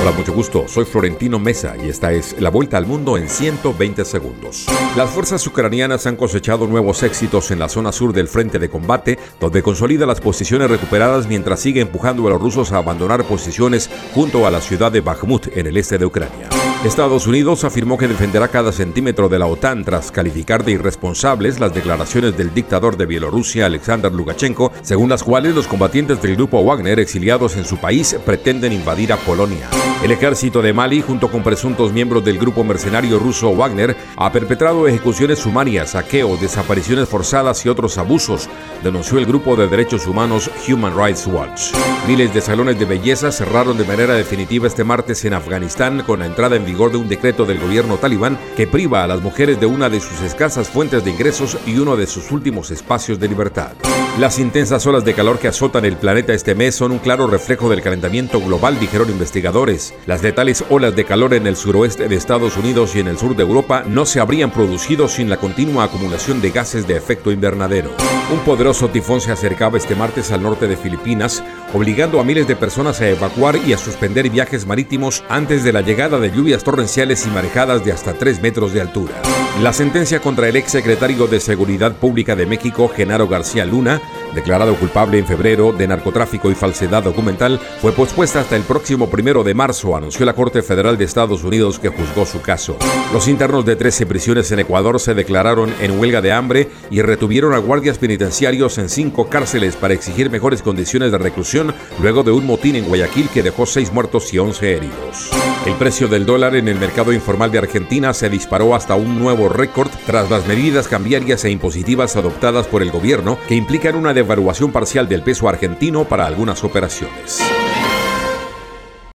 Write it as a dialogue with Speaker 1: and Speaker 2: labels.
Speaker 1: Hola, mucho gusto. Soy Florentino Mesa y esta es la vuelta al mundo en 120 segundos. Las fuerzas ucranianas han cosechado nuevos éxitos en la zona sur del frente de combate, donde consolida las posiciones recuperadas mientras sigue empujando a los rusos a abandonar posiciones junto a la ciudad de Bakhmut en el este de Ucrania. Estados Unidos afirmó que defenderá cada centímetro de la OTAN tras calificar de irresponsables las declaraciones del dictador de Bielorrusia, Alexander Lukashenko, según las cuales los combatientes del grupo Wagner exiliados en su país pretenden invadir a Polonia. El ejército de Mali, junto con presuntos miembros del grupo mercenario ruso Wagner, ha perpetrado ejecuciones sumarias, saqueos, desapariciones forzadas y otros abusos, denunció el grupo de derechos humanos Human Rights Watch. Miles de salones de belleza cerraron de manera definitiva este martes en Afganistán con la entrada en vigor de un decreto del gobierno talibán que priva a las mujeres de una de sus escasas fuentes de ingresos y uno de sus últimos espacios de libertad. Las intensas olas de calor que azotan el planeta este mes son un claro reflejo del calentamiento global, dijeron investigadores. Las letales olas de calor en el suroeste de Estados Unidos y en el sur de Europa no se habrían producido sin la continua acumulación de gases de efecto invernadero. Un poderoso tifón se acercaba este martes al norte de Filipinas, obligando a miles de personas a evacuar y a suspender viajes marítimos antes de la llegada de lluvias torrenciales y marejadas de hasta 3 metros de altura. La sentencia contra el ex secretario de Seguridad Pública de México, Genaro García Luna, declarado culpable en febrero de narcotráfico y falsedad documental, fue pospuesta hasta el próximo primero de marzo, anunció la Corte Federal de Estados Unidos que juzgó su caso. Los internos de 13 prisiones en Ecuador se declararon en huelga de hambre y retuvieron a guardias penitenciarios en cinco cárceles para exigir mejores condiciones de reclusión luego de un motín en Guayaquil que dejó seis muertos y 11 heridos. El precio del dólar en el mercado informal de Argentina se disparó hasta un nuevo récord tras las medidas cambiarias e impositivas adoptadas por el gobierno que implican una devaluación parcial del peso argentino para algunas operaciones.